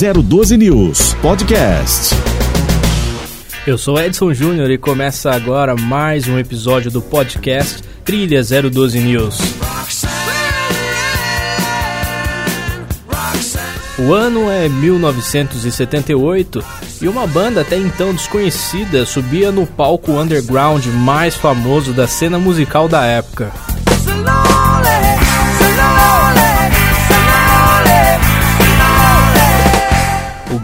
012 News Podcast. Eu sou Edson Júnior e começa agora mais um episódio do podcast Trilha 012 News. O ano é 1978 e uma banda até então desconhecida subia no palco underground mais famoso da cena musical da época.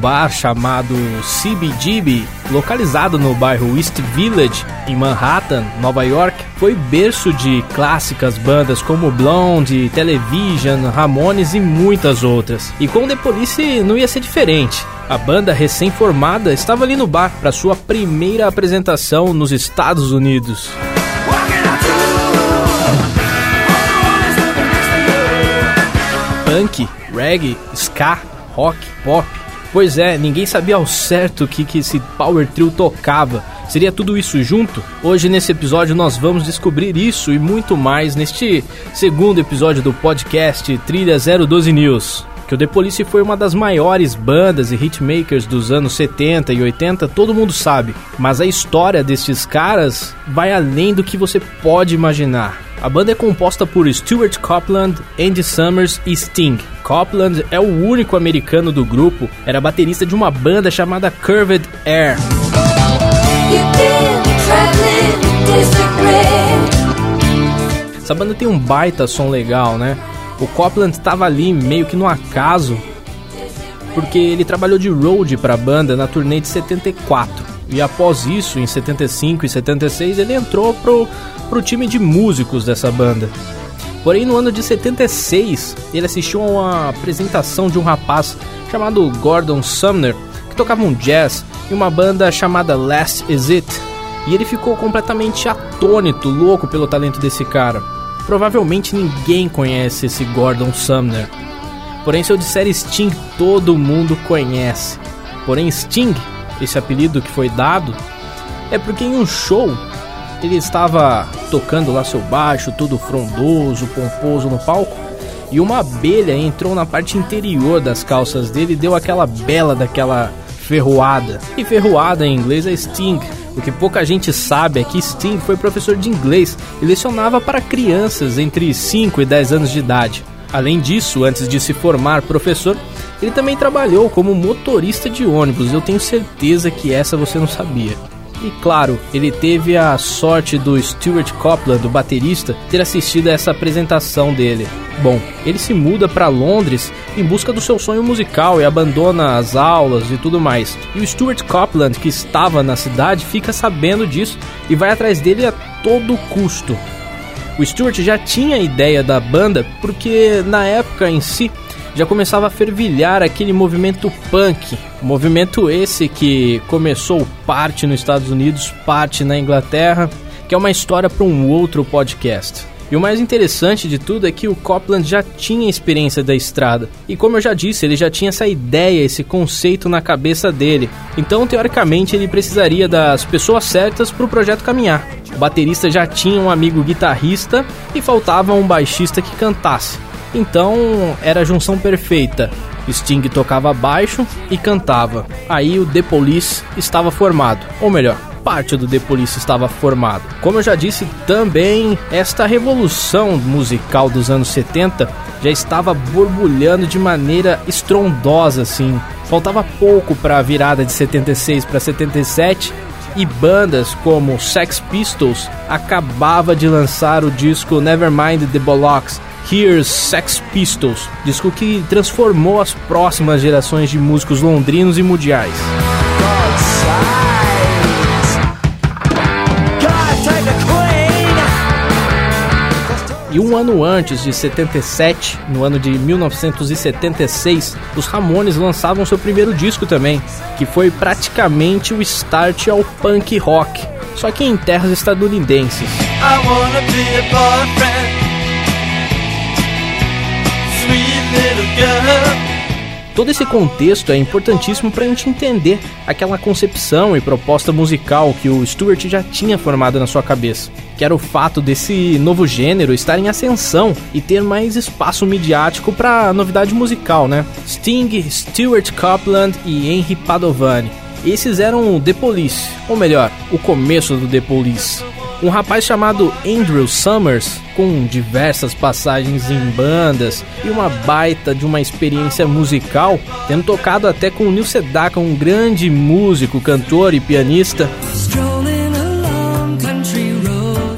Bar chamado CBGB, localizado no bairro East Village, em Manhattan, Nova York, foi berço de clássicas bandas como Blonde, Television, Ramones e muitas outras. E com The Police não ia ser diferente. A banda recém-formada estava ali no bar para sua primeira apresentação nos Estados Unidos. Punk, reggae, ska, rock, pop, Pois é, ninguém sabia ao certo o que, que esse Power Trio tocava. Seria tudo isso junto? Hoje nesse episódio nós vamos descobrir isso e muito mais neste segundo episódio do podcast Trilha 012 News. Que o The Police foi uma das maiores bandas e hitmakers dos anos 70 e 80, todo mundo sabe. Mas a história destes caras vai além do que você pode imaginar. A banda é composta por Stuart Copeland, Andy Summers e Sting. Copeland é o único americano do grupo, era baterista de uma banda chamada Curved Air. Essa banda tem um baita som legal, né? O Copeland estava ali meio que no acaso, porque ele trabalhou de road para a banda na turnê de 74. E após isso, em 75 e 76, ele entrou pro, pro time de músicos dessa banda. Porém, no ano de 76, ele assistiu a uma apresentação de um rapaz chamado Gordon Sumner, que tocava um jazz em uma banda chamada Last Is It. E ele ficou completamente atônito, louco pelo talento desse cara. Provavelmente ninguém conhece esse Gordon Sumner. Porém, se eu disser Sting, todo mundo conhece. Porém, Sting esse apelido que foi dado é porque em um show ele estava tocando lá seu baixo, todo frondoso, pomposo no palco, e uma abelha entrou na parte interior das calças dele e deu aquela bela daquela ferroada. E ferroada em inglês é sting. O que pouca gente sabe é que Sting foi professor de inglês e lecionava para crianças entre 5 e 10 anos de idade. Além disso, antes de se formar professor, ele também trabalhou como motorista de ônibus, eu tenho certeza que essa você não sabia. E claro, ele teve a sorte do Stuart Copeland, do baterista, ter assistido a essa apresentação dele. Bom, ele se muda para Londres em busca do seu sonho musical e abandona as aulas e tudo mais. E o Stuart Copeland, que estava na cidade, fica sabendo disso e vai atrás dele a todo custo. O Stuart já tinha ideia da banda porque na época em si já começava a fervilhar aquele movimento punk. Movimento esse que começou parte nos Estados Unidos, parte na Inglaterra, que é uma história para um outro podcast. E o mais interessante de tudo é que o Copland já tinha experiência da estrada. E como eu já disse, ele já tinha essa ideia, esse conceito na cabeça dele. Então, teoricamente, ele precisaria das pessoas certas para o projeto caminhar. O baterista já tinha um amigo guitarrista e faltava um baixista que cantasse. Então era a junção perfeita. Sting tocava baixo e cantava. Aí o The Police estava formado, ou melhor, parte do The Police estava formado. Como eu já disse, também esta revolução musical dos anos 70 já estava borbulhando de maneira estrondosa assim. Faltava pouco para a virada de 76 para 77 e bandas como Sex Pistols acabava de lançar o disco Nevermind the Bollocks, Here's Sex Pistols, disco que transformou as próximas gerações de músicos londrinos e mundiais. E um ano antes de 77, no ano de 1976, os Ramones lançavam seu primeiro disco também, que foi praticamente o start ao punk rock, só que em terras estadunidenses. Todo esse contexto é importantíssimo para a gente entender aquela concepção e proposta musical que o Stewart já tinha formado na sua cabeça, que era o fato desse novo gênero estar em ascensão e ter mais espaço midiático para novidade musical, né? Sting, Stuart Copeland e Henry Padovani. Esses eram o The Police, ou melhor, o começo do The Police um rapaz chamado Andrew Summers, com diversas passagens em bandas e uma baita de uma experiência musical, tendo tocado até com Neil Sedaka, um grande músico, cantor e pianista.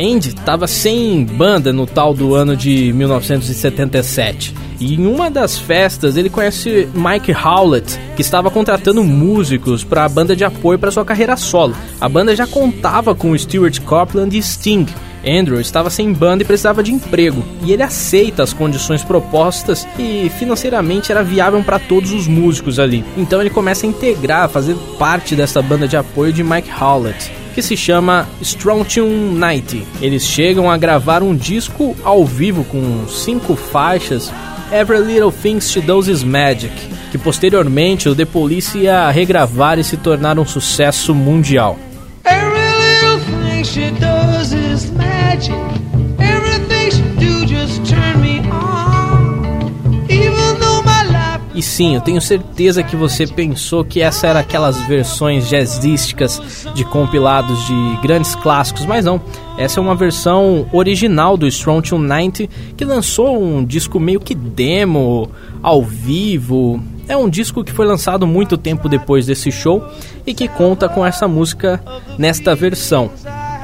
Andy estava sem banda no tal do ano de 1977 e em uma das festas ele conhece Mike Howlett, que estava contratando músicos para a banda de apoio para sua carreira solo. A banda já contava com Stuart Copeland e Sting. Andrew estava sem banda e precisava de emprego, e ele aceita as condições propostas e financeiramente era viável para todos os músicos ali. Então ele começa a integrar, fazer parte dessa banda de apoio de Mike Howlett que se chama Strontium 90. Eles chegam a gravar um disco ao vivo com cinco faixas Every Little Thing She Does Is Magic, que posteriormente o The Police ia regravar e se tornar um sucesso mundial. Every little thing she does E sim, eu tenho certeza que você pensou que essa era aquelas versões jazzísticas de compilados de grandes clássicos, mas não. Essa é uma versão original do Strong 90 que lançou um disco meio que demo, ao vivo. É um disco que foi lançado muito tempo depois desse show e que conta com essa música nesta versão.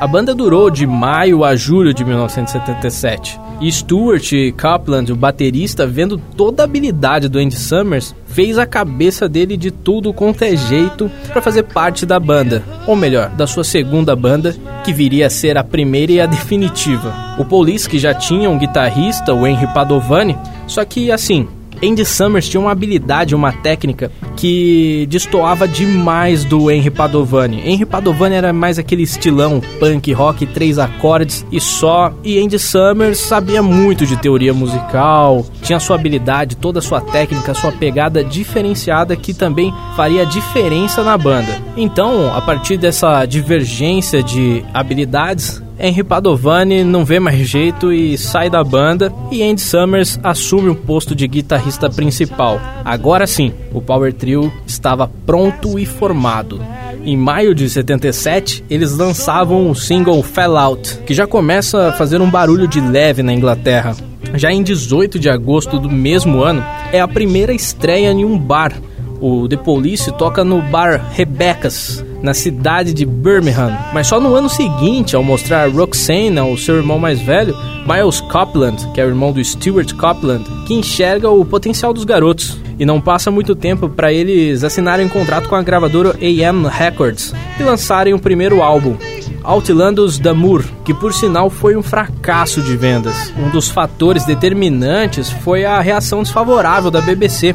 A banda durou de maio a julho de 1977. E Stuart Copeland, o baterista, vendo toda a habilidade do Andy Summers, fez a cabeça dele de tudo quanto é jeito para fazer parte da banda, ou melhor, da sua segunda banda, que viria a ser a primeira e a definitiva. O Police, que já tinha um guitarrista, o Henry Padovani, só que assim, Andy Summers tinha uma habilidade, uma técnica que destoava demais do Henry Padovani. Henry Padovani era mais aquele estilão punk rock, três acordes e só. E Andy Summers sabia muito de teoria musical, tinha sua habilidade, toda a sua técnica, sua pegada diferenciada que também faria diferença na banda. Então, a partir dessa divergência de habilidades, Henry Padovani não vê mais jeito e sai da banda e Andy Summers assume o posto de guitarrista principal. Agora sim, o Power Trio estava pronto e formado. Em maio de 77, eles lançavam o single Fell Out, que já começa a fazer um barulho de leve na Inglaterra. Já em 18 de agosto do mesmo ano, é a primeira estreia em um bar. O The Police toca no bar Rebecca's, na cidade de Birmingham. Mas só no ano seguinte, ao mostrar Roxane ao seu irmão mais velho, Miles Copland, que é o irmão do Stuart Copland, que enxerga o potencial dos garotos. E não passa muito tempo para eles assinarem um contrato com a gravadora AM Records e lançarem o primeiro álbum, Outlandos d'Amour, que por sinal foi um fracasso de vendas. Um dos fatores determinantes foi a reação desfavorável da BBC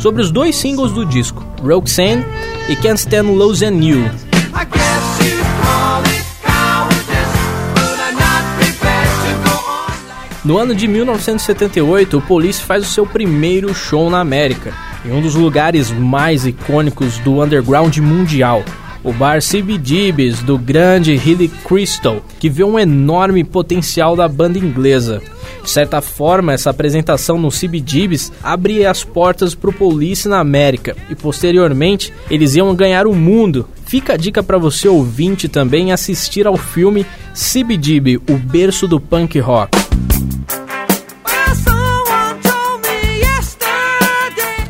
sobre os dois singles do disco, Roxanne e Can't Stand Losing You. No ano de 1978, o Police faz o seu primeiro show na América, em um dos lugares mais icônicos do underground mundial, o bar CBGB's do grande Hilly Crystal, que vê um enorme potencial da banda inglesa. De certa forma, essa apresentação no CBGB's abre as portas para o Police na América e posteriormente eles iam ganhar o mundo. Fica a dica para você ouvinte também assistir ao filme CBGB, o berço do punk rock.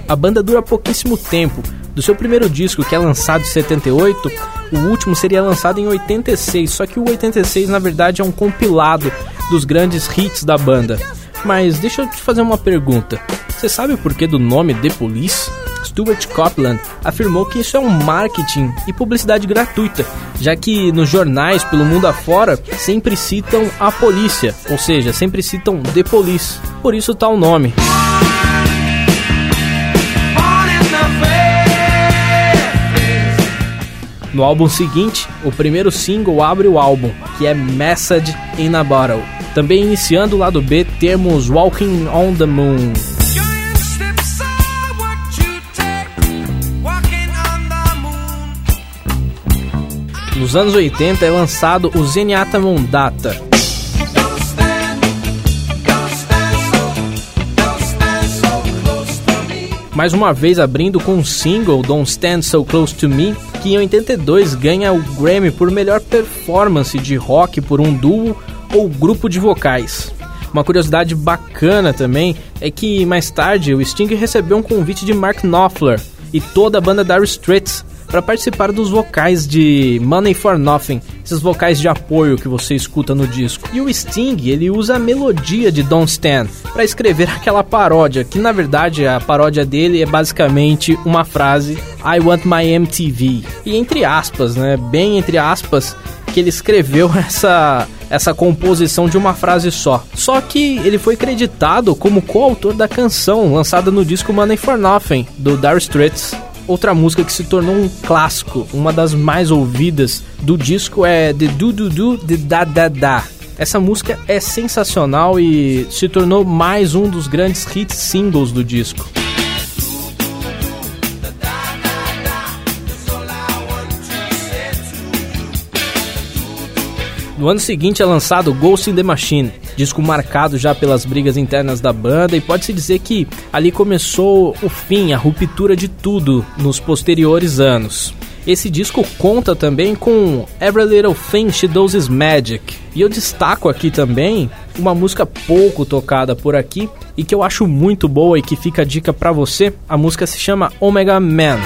A banda dura pouquíssimo tempo, do seu primeiro disco, que é lançado em 78, o último seria lançado em 86, só que o 86 na verdade é um compilado dos grandes hits da banda. Mas deixa eu te fazer uma pergunta. Você sabe o porquê do nome The Police? Stuart Copeland afirmou que isso é um marketing e publicidade gratuita, já que nos jornais pelo mundo afora sempre citam a polícia, ou seja, sempre citam The Police. Por isso tá o nome. No álbum seguinte, o primeiro single abre o álbum, que é Message in a Bottle. Também iniciando o lado B temos Walking on the Moon. Nos anos 80 é lançado o Zenyatta Mundata. Mais uma vez abrindo com o um single Don't Stand So Close to Me, que em 82 ganha o Grammy por melhor performance de rock por um duo ou grupo de vocais. Uma curiosidade bacana também é que mais tarde o Sting recebeu um convite de Mark Knopfler e toda a banda Dire Straits para participar dos vocais de Money for Nothing, esses vocais de apoio que você escuta no disco. E o Sting, ele usa a melodia de Don't Stand para escrever aquela paródia, que na verdade a paródia dele é basicamente uma frase I want my MTV. E entre aspas, né, bem entre aspas, que ele escreveu essa essa composição de uma frase só. Só que ele foi creditado como coautor da canção lançada no disco Money for Nothing do Dire Straits. Outra música que se tornou um clássico, uma das mais ouvidas do disco é The Do Do Do The Da Da Da. Essa música é sensacional e se tornou mais um dos grandes hits singles do disco. No ano seguinte é lançado Ghost in the Machine, disco marcado já pelas brigas internas da banda e pode-se dizer que ali começou o fim, a ruptura de tudo nos posteriores anos. Esse disco conta também com Every Little Thing She Does Is Magic. E eu destaco aqui também uma música pouco tocada por aqui e que eu acho muito boa e que fica a dica para você. A música se chama Omega Man.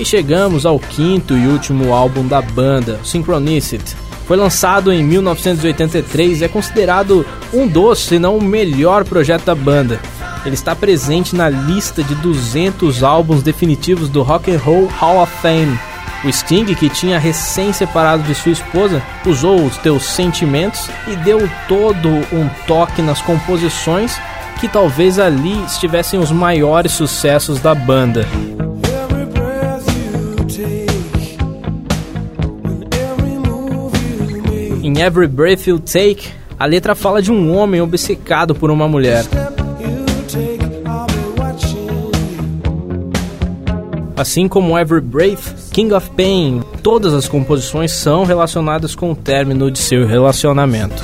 E chegamos ao quinto e último álbum da banda, Synchronicity. Foi lançado em 1983 e é considerado um dos, se não o melhor projeto da banda. Ele está presente na lista de 200 álbuns definitivos do Rock and Roll Hall of Fame. O Sting, que tinha recém separado de sua esposa, usou os teus sentimentos e deu todo um toque nas composições que talvez ali estivessem os maiores sucessos da banda. Every Breath You Take, a letra fala de um homem obcecado por uma mulher. Assim como Every Breath, King of Pain, todas as composições são relacionadas com o término de seu relacionamento.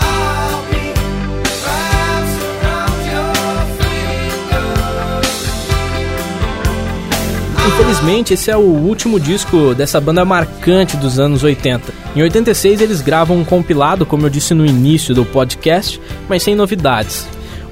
Infelizmente, esse é o último disco dessa banda marcante dos anos 80. Em 86, eles gravam um compilado, como eu disse no início do podcast, mas sem novidades.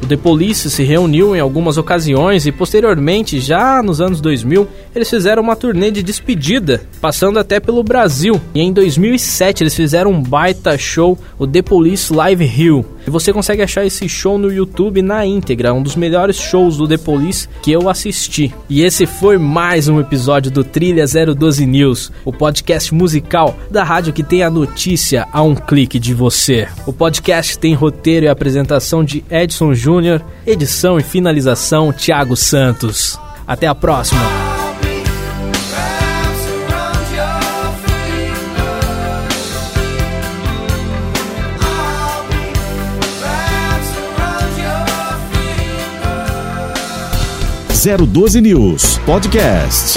O The Police se reuniu em algumas ocasiões e posteriormente, já nos anos 2000, eles fizeram uma turnê de despedida, passando até pelo Brasil. E em 2007 eles fizeram um baita show, o The Police Live Hill. E você consegue achar esse show no YouTube na íntegra, um dos melhores shows do The Police que eu assisti. E esse foi mais um episódio do Trilha 012 News, o podcast musical da rádio que tem a notícia a um clique de você. O podcast tem roteiro e apresentação de Edson Júnior, edição e finalização Thiago Santos. Até a próxima! zero doze News Podcast.